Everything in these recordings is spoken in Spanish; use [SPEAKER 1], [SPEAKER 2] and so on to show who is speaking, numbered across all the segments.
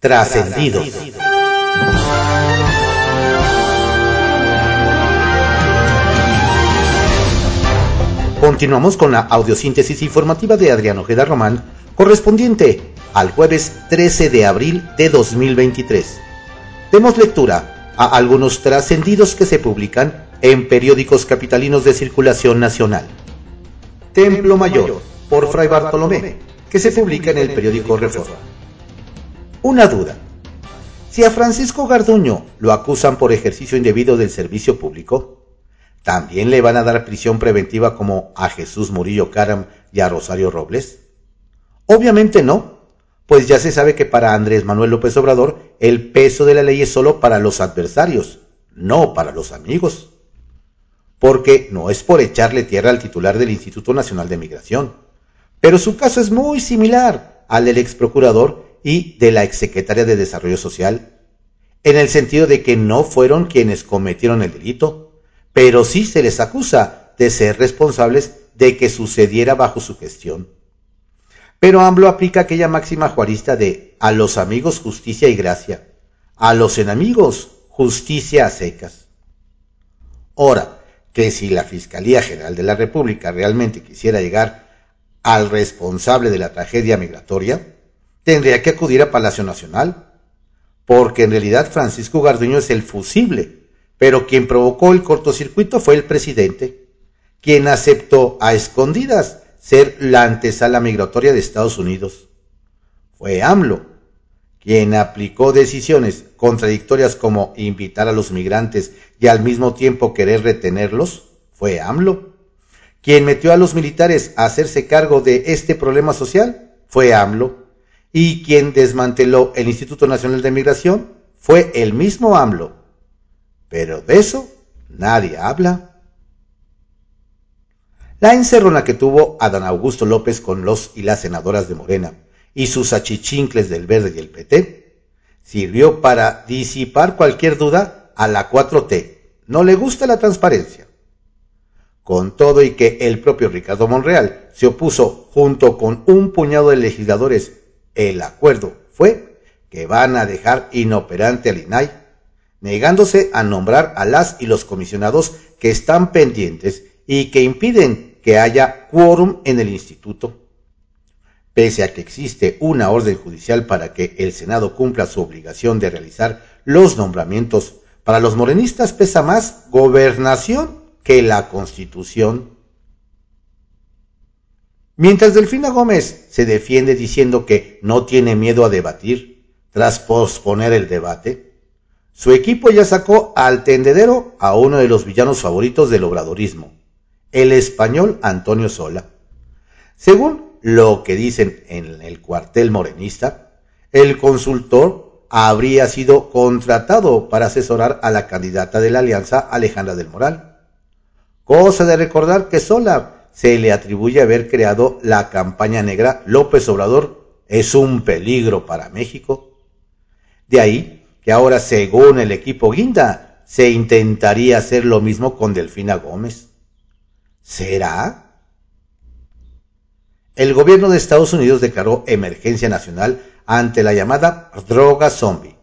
[SPEAKER 1] Trascendidos. Continuamos con la audiosíntesis informativa de Adriano Ojeda Román, correspondiente al jueves 13 de abril de 2023. Demos lectura a algunos trascendidos que se publican en periódicos capitalinos de circulación nacional. Templo Mayor, por Fray Bartolomé, que se publica en el periódico Reforma. Una duda. Si a Francisco Garduño lo acusan por ejercicio indebido del servicio público, ¿también le van a dar prisión preventiva como a Jesús Murillo Caram y a Rosario Robles? Obviamente no, pues ya se sabe que para Andrés Manuel López Obrador el peso de la ley es solo para los adversarios, no para los amigos. Porque no es por echarle tierra al titular del Instituto Nacional de Migración, pero su caso es muy similar al del ex procurador y de la exsecretaria de Desarrollo Social, en el sentido de que no fueron quienes cometieron el delito, pero sí se les acusa de ser responsables de que sucediera bajo su gestión. Pero AMLO aplica aquella máxima juarista de a los amigos justicia y gracia, a los enemigos justicia a secas. Ahora, que si la Fiscalía General de la República realmente quisiera llegar al responsable de la tragedia migratoria, tendría que acudir a Palacio Nacional, porque en realidad Francisco Garduño es el fusible, pero quien provocó el cortocircuito fue el presidente, quien aceptó a escondidas ser la antesala migratoria de Estados Unidos. Fue AMLO, quien aplicó decisiones contradictorias como invitar a los migrantes y al mismo tiempo querer retenerlos, fue AMLO. Quien metió a los militares a hacerse cargo de este problema social, fue AMLO y quien desmanteló el Instituto Nacional de Migración fue el mismo AMLO. Pero de eso nadie habla. La encerrona que tuvo Adán Augusto López con los y las senadoras de Morena y sus achichincles del Verde y el PT sirvió para disipar cualquier duda a la 4T. No le gusta la transparencia. Con todo y que el propio Ricardo Monreal se opuso junto con un puñado de legisladores el acuerdo fue que van a dejar inoperante al INAI, negándose a nombrar a las y los comisionados que están pendientes y que impiden que haya quórum en el instituto. Pese a que existe una orden judicial para que el Senado cumpla su obligación de realizar los nombramientos, para los morenistas pesa más gobernación que la constitución. Mientras Delfina Gómez se defiende diciendo que no tiene miedo a debatir tras posponer el debate, su equipo ya sacó al tendedero a uno de los villanos favoritos del obradorismo, el español Antonio Sola. Según lo que dicen en el cuartel morenista, el consultor habría sido contratado para asesorar a la candidata de la alianza Alejandra del Moral. Cosa de recordar que Sola se le atribuye haber creado la campaña negra López Obrador es un peligro para México. De ahí que ahora, según el equipo Guinda, se intentaría hacer lo mismo con Delfina Gómez. ¿Será? El gobierno de Estados Unidos declaró emergencia nacional ante la llamada droga zombie.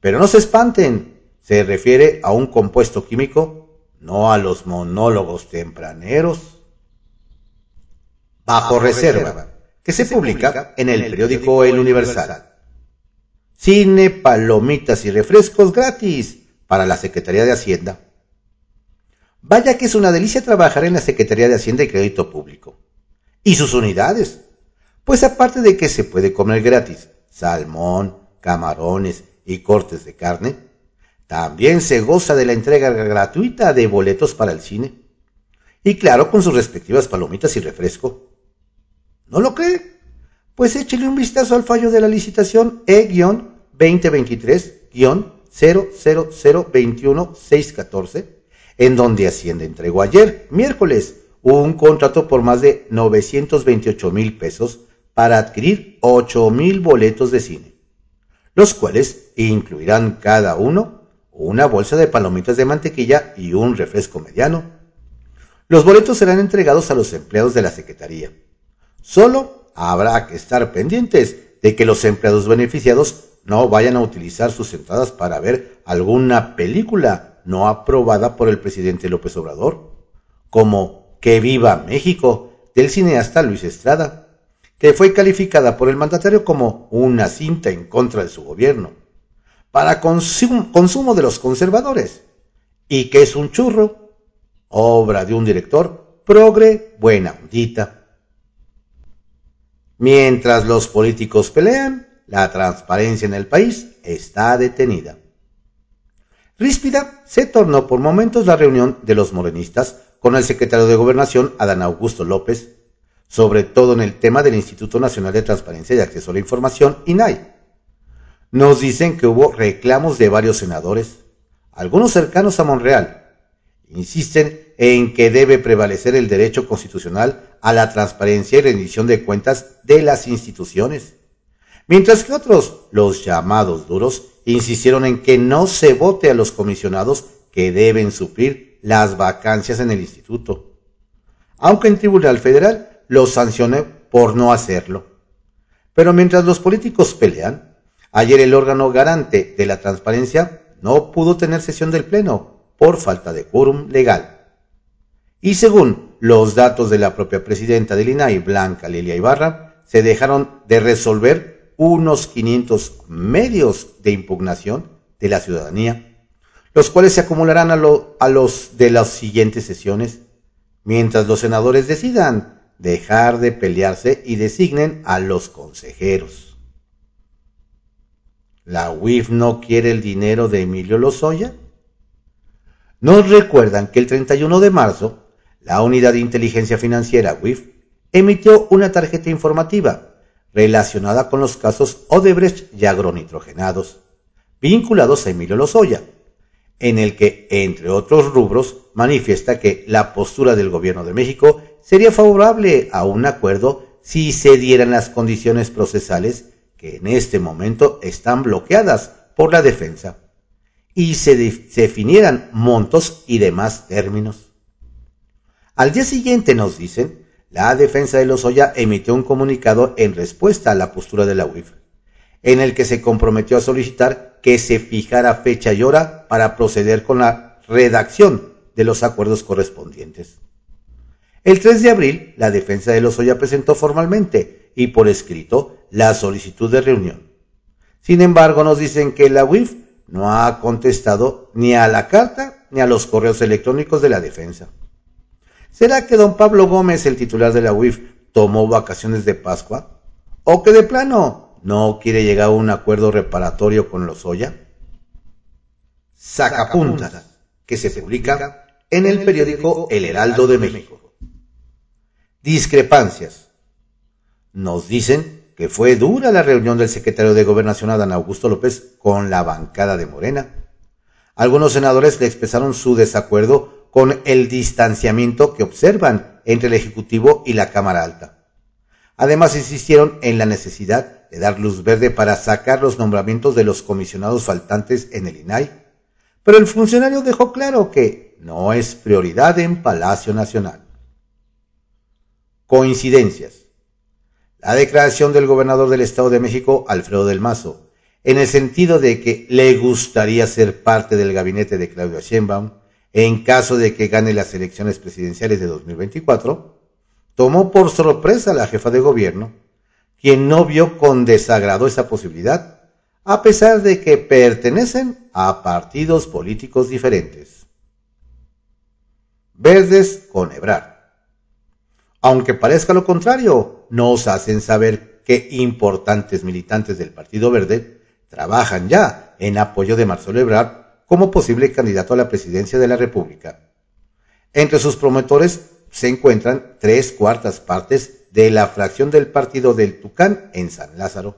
[SPEAKER 1] Pero no se espanten, se refiere a un compuesto químico, no a los monólogos tempraneros bajo reserva, que se publica en el periódico El Universal. Cine, palomitas y refrescos gratis para la Secretaría de Hacienda. Vaya que es una delicia trabajar en la Secretaría de Hacienda y Crédito Público. Y sus unidades. Pues aparte de que se puede comer gratis salmón, camarones y cortes de carne, también se goza de la entrega gratuita de boletos para el cine. Y claro, con sus respectivas palomitas y refresco. ¿No lo cree? Pues échele un vistazo al fallo de la licitación E-2023-00021614, en donde Hacienda entregó ayer, miércoles, un contrato por más de 928 mil pesos para adquirir 8 mil boletos de cine, los cuales incluirán cada uno una bolsa de palomitas de mantequilla y un refresco mediano. Los boletos serán entregados a los empleados de la Secretaría Solo habrá que estar pendientes de que los empleados beneficiados no vayan a utilizar sus entradas para ver alguna película no aprobada por el presidente López Obrador, como Que viva México del cineasta Luis Estrada, que fue calificada por el mandatario como una cinta en contra de su gobierno, para consumo de los conservadores, y que es un churro, obra de un director progre buena ondita. Mientras los políticos pelean, la transparencia en el país está detenida. Ríspida se tornó por momentos la reunión de los morenistas con el secretario de Gobernación, Adán Augusto López, sobre todo en el tema del Instituto Nacional de Transparencia y Acceso a la Información, INAI. Nos dicen que hubo reclamos de varios senadores, algunos cercanos a Monreal. Insisten en que debe prevalecer el derecho constitucional a la transparencia y rendición de cuentas de las instituciones. Mientras que otros, los llamados duros, insistieron en que no se vote a los comisionados que deben suplir las vacancias en el instituto, aunque en Tribunal Federal los sancione por no hacerlo. Pero mientras los políticos pelean, ayer el órgano garante de la transparencia no pudo tener sesión del Pleno por falta de quórum legal. Y según los datos de la propia presidenta del INAI, Blanca Lilia Ibarra, se dejaron de resolver unos 500 medios de impugnación de la ciudadanía, los cuales se acumularán a, a los de las siguientes sesiones, mientras los senadores decidan dejar de pelearse y designen a los consejeros. ¿La UIF no quiere el dinero de Emilio Lozoya? Nos recuerdan que el 31 de marzo la Unidad de Inteligencia Financiera WIF emitió una tarjeta informativa relacionada con los casos Odebrecht y agronitrogenados, vinculados a Emilio Lozoya, en el que, entre otros rubros, manifiesta que la postura del Gobierno de México sería favorable a un acuerdo si se dieran las condiciones procesales que en este momento están bloqueadas por la defensa y se definieran montos y demás términos. Al día siguiente nos dicen, la defensa de Lozoya emitió un comunicado en respuesta a la postura de la UIF, en el que se comprometió a solicitar que se fijara fecha y hora para proceder con la redacción de los acuerdos correspondientes. El 3 de abril, la defensa de Lozoya presentó formalmente y por escrito la solicitud de reunión. Sin embargo, nos dicen que la UIF no ha contestado ni a la carta ni a los correos electrónicos de la defensa. ¿Será que don Pablo Gómez, el titular de la UIF, tomó vacaciones de Pascua? ¿O que de plano no quiere llegar a un acuerdo reparatorio con los Oya? Sacapuntas, que se publica en el periódico El Heraldo de México. Discrepancias. Nos dicen que fue dura la reunión del secretario de Gobernación Adán Augusto López con la bancada de Morena. Algunos senadores le expresaron su desacuerdo con el distanciamiento que observan entre el Ejecutivo y la Cámara Alta. Además, insistieron en la necesidad de dar luz verde para sacar los nombramientos de los comisionados faltantes en el INAI, pero el funcionario dejó claro que no es prioridad en Palacio Nacional. Coincidencias. La declaración del gobernador del Estado de México, Alfredo del Mazo, en el sentido de que le gustaría ser parte del gabinete de Claudio Sheinbaum, en caso de que gane las elecciones presidenciales de 2024, tomó por sorpresa a la jefa de gobierno, quien no vio con desagrado esa posibilidad, a pesar de que pertenecen a partidos políticos diferentes. Verdes con Ebrard. Aunque parezca lo contrario, nos hacen saber que importantes militantes del Partido Verde trabajan ya en apoyo de Marcelo Ebrard como posible candidato a la presidencia de la República. Entre sus promotores se encuentran tres cuartas partes de la fracción del partido del Tucán en San Lázaro,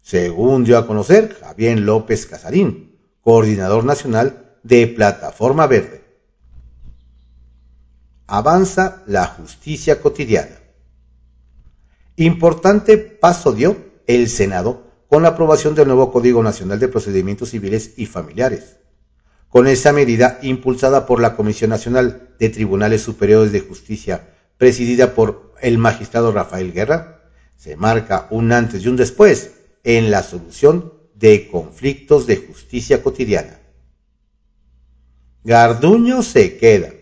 [SPEAKER 1] según dio a conocer Javier López Casarín, coordinador nacional de Plataforma Verde. Avanza la justicia cotidiana. Importante paso dio el Senado con la aprobación del nuevo Código Nacional de Procedimientos Civiles y Familiares, con esa medida impulsada por la Comisión Nacional de Tribunales Superiores de Justicia, presidida por el magistrado Rafael Guerra, se marca un antes y un después en la solución de conflictos de justicia cotidiana. Garduño se queda.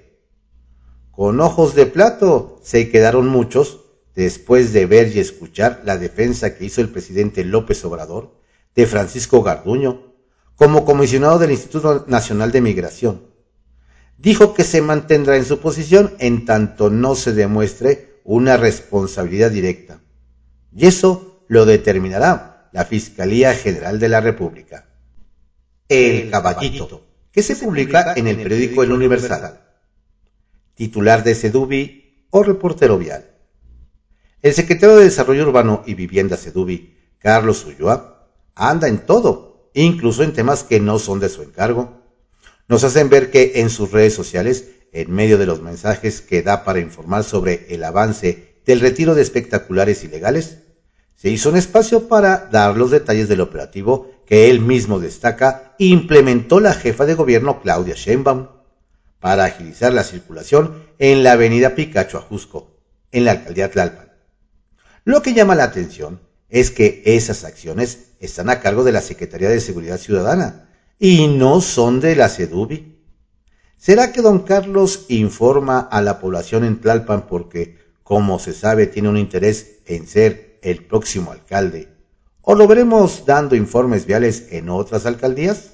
[SPEAKER 1] Con ojos de plato se quedaron muchos después de ver y escuchar la defensa que hizo el presidente López Obrador de Francisco Garduño como comisionado del Instituto Nacional de Migración. Dijo que se mantendrá en su posición en tanto no se demuestre una responsabilidad directa. Y eso lo determinará la Fiscalía General de la República. El Caballito, que se publica en el periódico El Universal. Titular de Sedubi o reportero vial. El secretario de Desarrollo Urbano y Vivienda Sedubi, Carlos Ulloa, anda en todo incluso en temas que no son de su encargo. Nos hacen ver que en sus redes sociales, en medio de los mensajes que da para informar sobre el avance del retiro de espectaculares ilegales, se hizo un espacio para dar los detalles del operativo que él mismo destaca implementó la jefa de gobierno Claudia Sheinbaum para agilizar la circulación en la avenida Picacho Ajusco, en la alcaldía Tlalpan. Lo que llama la atención es que esas acciones están a cargo de la Secretaría de Seguridad Ciudadana y no son de la CEDUBI. ¿Será que don Carlos informa a la población en Tlalpan porque, como se sabe, tiene un interés en ser el próximo alcalde? ¿O lo veremos dando informes viales en otras alcaldías?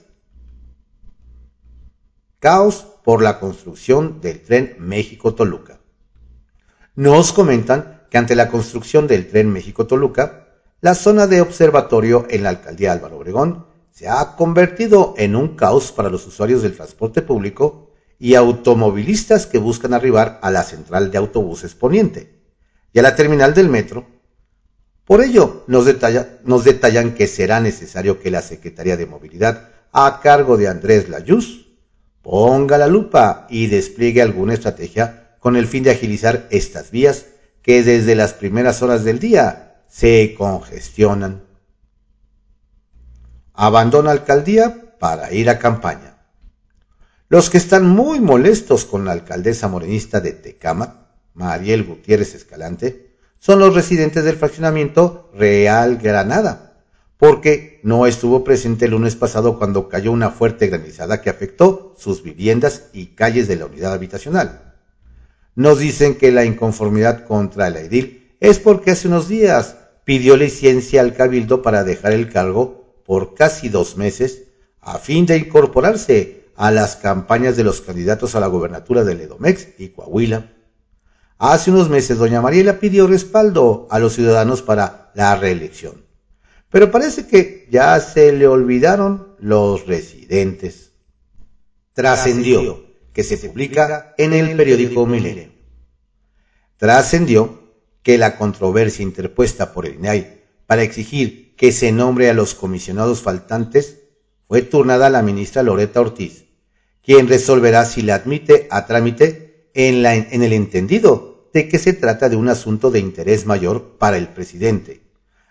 [SPEAKER 1] Caos por la construcción del tren México-Toluca. Nos comentan que ante la construcción del tren México-Toluca, la zona de observatorio en la alcaldía Álvaro Obregón se ha convertido en un caos para los usuarios del transporte público y automovilistas que buscan arribar a la central de autobuses poniente y a la terminal del metro. Por ello, nos, detallan que será necesario que la Secretaría de Movilidad, a cargo de Andrés Layuz, ponga la lupa y despliegue alguna estrategia con el fin de agilizar estas vías que desde las primeras horas del día se congestionan. Abandona alcaldía para ir a campaña. Los que están muy molestos con la alcaldesa morenista de Tecama, Mariel Gutiérrez Escalante, son los residentes del fraccionamiento Real Granada, porque no estuvo presente el lunes pasado cuando cayó una fuerte granizada que afectó sus viviendas y calles de la unidad habitacional. Nos dicen que la inconformidad contra el edil es porque hace unos días pidió licencia al cabildo para dejar el cargo por casi dos meses a fin de incorporarse a las campañas de los candidatos a la gobernatura de Ledomex y Coahuila. Hace unos meses doña Mariela pidió respaldo a los ciudadanos para la reelección, pero parece que ya se le olvidaron los residentes. Trascendió que se publica en el periódico Milenio. Trascendió que la controversia interpuesta por el INAI para exigir que se nombre a los comisionados faltantes fue turnada a la ministra Loreta Ortiz, quien resolverá si la admite a trámite en, la, en el entendido de que se trata de un asunto de interés mayor para el presidente,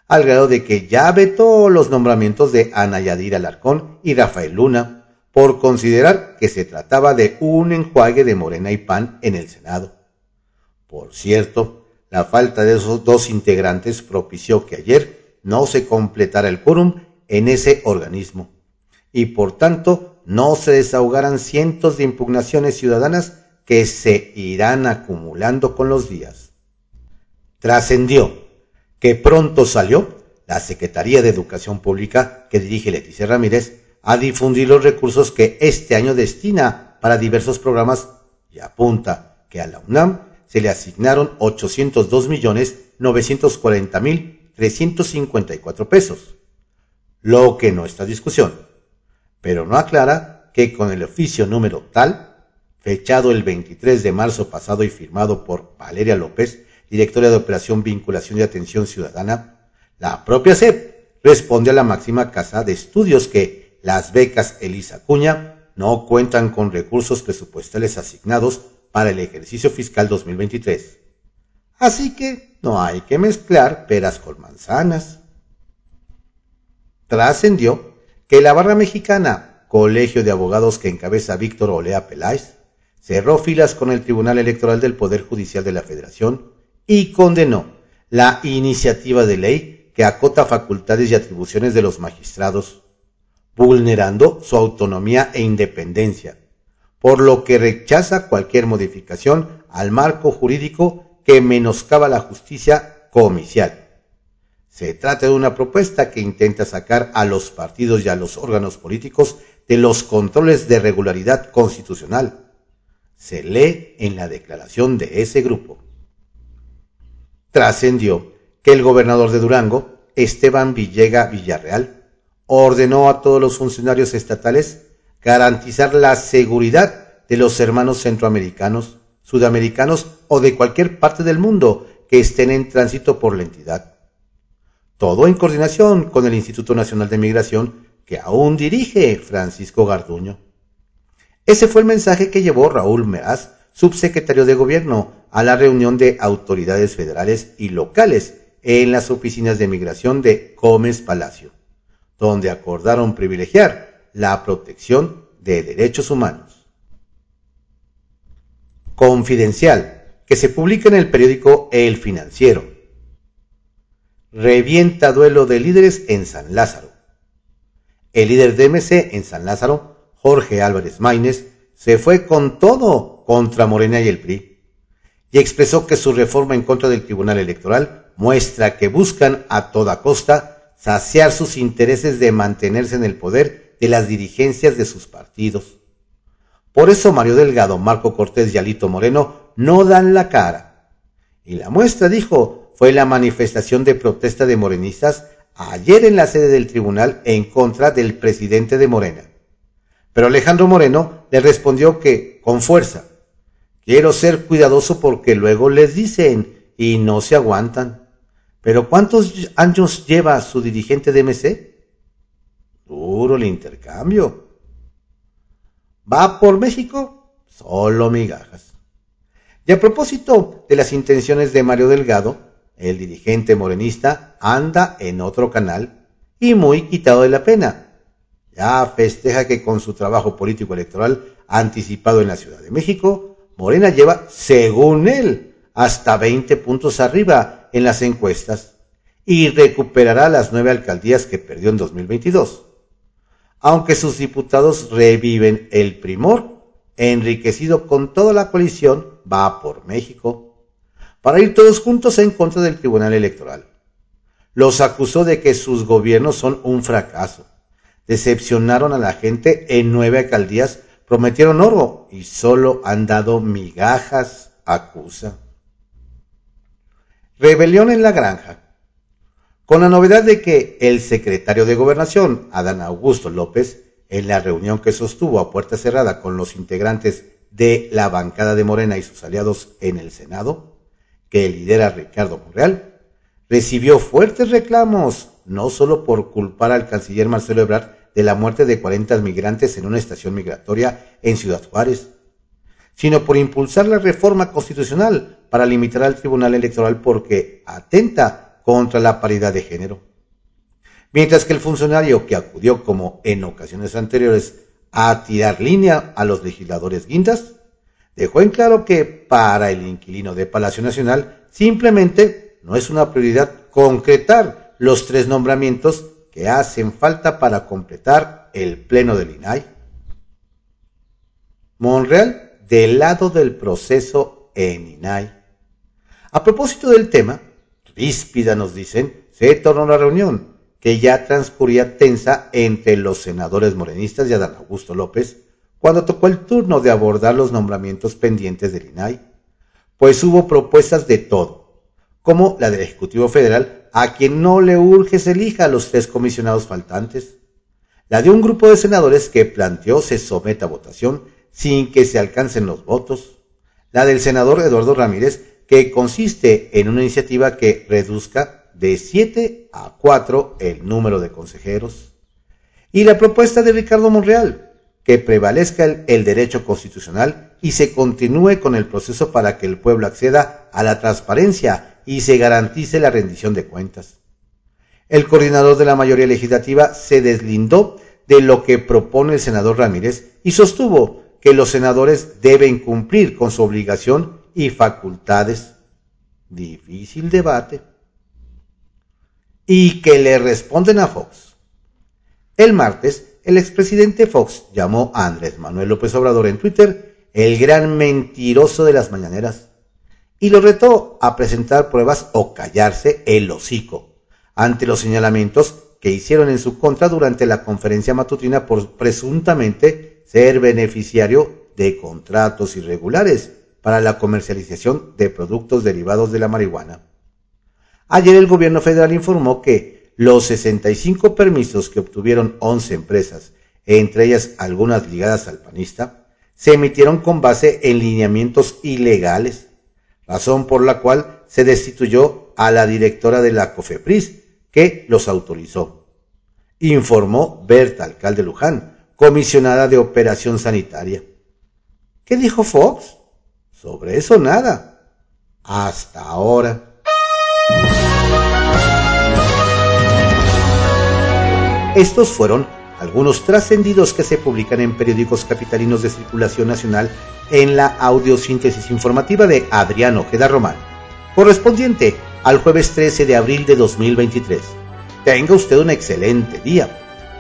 [SPEAKER 1] al grado de que ya vetó los nombramientos de Ana Yadir Alarcón y Rafael Luna, por considerar que se trataba de un enjuague de Morena y Pan en el Senado. Por cierto, la falta de esos dos integrantes propició que ayer no se completara el quórum en ese organismo y por tanto no se desahogaran cientos de impugnaciones ciudadanas que se irán acumulando con los días. Trascendió que pronto salió la Secretaría de Educación Pública que dirige Leticia Ramírez a difundir los recursos que este año destina para diversos programas y apunta que a la UNAM se le asignaron 802 millones 940 mil 354 pesos, lo que no está discusión, pero no aclara que con el oficio número tal, fechado el 23 de marzo pasado y firmado por Valeria López, directora de Operación Vinculación y Atención Ciudadana, la propia SEP responde a la máxima casa de estudios que las becas Elisa Cuña no cuentan con recursos presupuestales asignados para el ejercicio fiscal 2023. Así que no hay que mezclar peras con manzanas. Trascendió que la barra mexicana, colegio de abogados que encabeza Víctor Olea Peláez, cerró filas con el Tribunal Electoral del Poder Judicial de la Federación y condenó la iniciativa de ley que acota facultades y atribuciones de los magistrados, vulnerando su autonomía e independencia, por lo que rechaza cualquier modificación al marco jurídico que menoscaba la justicia comicial. Se trata de una propuesta que intenta sacar a los partidos y a los órganos políticos de los controles de regularidad constitucional. Se lee en la declaración de ese grupo. Trascendió que el gobernador de Durango, Esteban Villega Villarreal, ordenó a todos los funcionarios estatales garantizar la seguridad de los hermanos centroamericanos, sudamericanos o de cualquier parte del mundo que estén en tránsito por la entidad. Todo en coordinación con el Instituto Nacional de Migración que aún dirige Francisco Garduño. Ese fue el mensaje que llevó Raúl Meraz, subsecretario de Gobierno, a la reunión de autoridades federales y locales en las oficinas de migración de Gómez Palacio, donde acordaron privilegiar la protección de derechos humanos. Confidencial, que se publica en el periódico El Financiero. Revienta duelo de líderes en San Lázaro. El líder de MC en San Lázaro, Jorge Álvarez Maínez, se fue con todo contra Morena y el PRI y expresó que su reforma en contra del Tribunal Electoral muestra que buscan a toda costa saciar sus intereses de mantenerse en el poder de las dirigencias de sus partidos. Por eso Mario Delgado, Marco Cortés y Alito Moreno no dan la cara. Y la muestra, dijo, fue la manifestación de protesta de morenistas ayer en la sede del tribunal en contra del presidente de Morena. Pero Alejandro Moreno le respondió que, con fuerza, quiero ser cuidadoso porque luego les dicen y no se aguantan. Pero ¿cuántos años lleva su dirigente de MC? Duro el intercambio. ¿Va por México? Solo migajas. Y a propósito de las intenciones de Mario Delgado, el dirigente morenista anda en otro canal y muy quitado de la pena. Ya festeja que con su trabajo político electoral anticipado en la Ciudad de México, Morena lleva, según él, hasta 20 puntos arriba en las encuestas y recuperará las nueve alcaldías que perdió en 2022 aunque sus diputados reviven el primor, enriquecido con toda la coalición, va por México, para ir todos juntos en contra del Tribunal Electoral. Los acusó de que sus gobiernos son un fracaso. Decepcionaron a la gente en nueve alcaldías, prometieron oro y solo han dado migajas, acusa. Rebelión en la granja con la novedad de que el secretario de Gobernación, Adán Augusto López, en la reunión que sostuvo a puerta cerrada con los integrantes de la bancada de Morena y sus aliados en el Senado, que lidera Ricardo Monreal, recibió fuertes reclamos, no solo por culpar al canciller Marcelo Ebrard de la muerte de 40 migrantes en una estación migratoria en Ciudad Juárez, sino por impulsar la reforma constitucional para limitar al Tribunal Electoral porque atenta contra la paridad de género. Mientras que el funcionario que acudió como en ocasiones anteriores a tirar línea a los legisladores guindas, dejó en claro que para el inquilino de Palacio Nacional simplemente no es una prioridad concretar los tres nombramientos que hacen falta para completar el pleno del INAI. Monreal del lado del proceso en INAI. A propósito del tema, ríspida, nos dicen, se tornó la reunión, que ya transcurría tensa entre los senadores morenistas y Adán Augusto López, cuando tocó el turno de abordar los nombramientos pendientes del INAI, pues hubo propuestas de todo, como la del Ejecutivo Federal, a quien no le urge se elija a los tres comisionados faltantes, la de un grupo de senadores que planteó se someta a votación sin que se alcancen los votos, la del senador Eduardo Ramírez, que consiste en una iniciativa que reduzca de 7 a 4 el número de consejeros. Y la propuesta de Ricardo Monreal, que prevalezca el, derecho constitucional y se continúe con el proceso para que el pueblo acceda a la transparencia y se garantice la rendición de cuentas. El coordinador de la mayoría legislativa se deslindó de lo que propone el senador Ramírez y sostuvo que los senadores deben cumplir con su obligación y facultades. Difícil debate. y que le responden a Fox. El martes, el expresidente Fox llamó a Andrés Manuel López Obrador en Twitter el gran mentiroso de las mañaneras y lo retó a presentar pruebas o callarse el hocico ante los señalamientos que hicieron en su contra durante la conferencia matutina por presuntamente ser beneficiario de contratos irregulares para la comercialización de productos derivados de la marihuana. Ayer el gobierno federal informó que los 65 permisos que obtuvieron 11 empresas, entre ellas algunas ligadas al panista, se emitieron con base en lineamientos ilegales, razón por la cual se destituyó a la directora de la COFEPRIS, que los autorizó. Informó Berta, alcalde Luján, comisionada de operación sanitaria. ¿Qué dijo Fox? Sobre eso nada. Hasta ahora. Estos fueron algunos trascendidos que se publican en periódicos capitalinos de circulación nacional en la audiosíntesis informativa de Adrián Ojeda Román, correspondiente al jueves 13 de abril de 2023. Tenga usted un excelente día.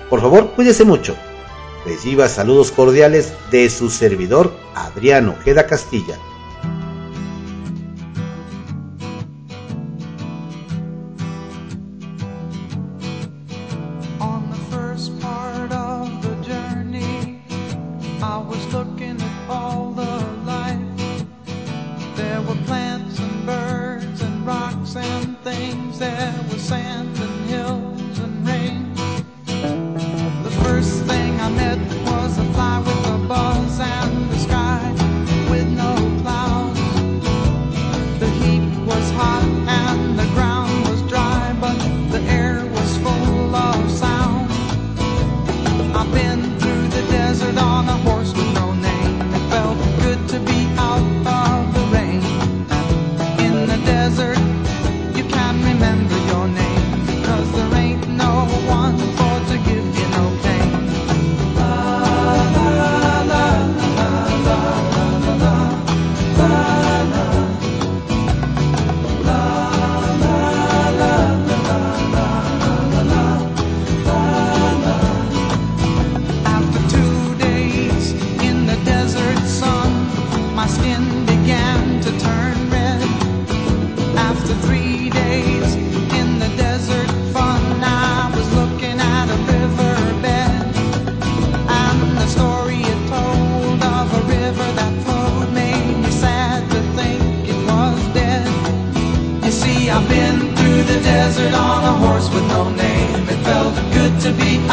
[SPEAKER 1] Por favor, cuídese mucho. Reciba saludos cordiales de su servidor Adrián Ojeda Castilla.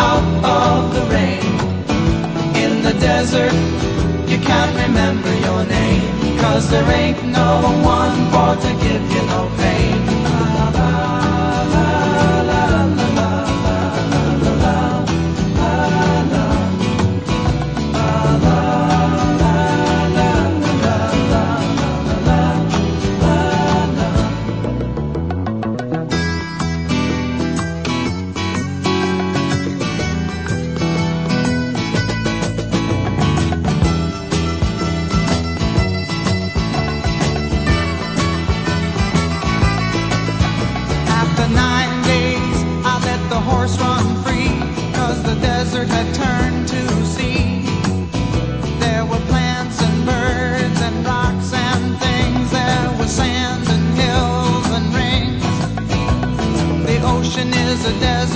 [SPEAKER 2] out of the rain. In the desert, you can't remember your name. Cause there ain't no one born to give you no pain.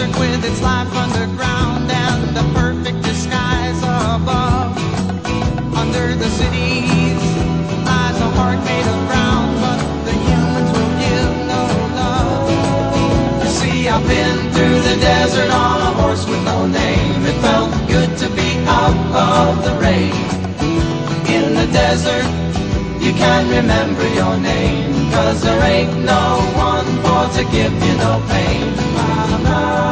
[SPEAKER 2] concerned with its life underground and the perfect disguise above. Under the cities lies a heart made of ground, but the humans will give no love. You see, I've been through the desert on a horse with no name. It felt good to be out of the rain. In the desert, you can remember your name, cause there ain't no one for to give you no pain. Ah, ah.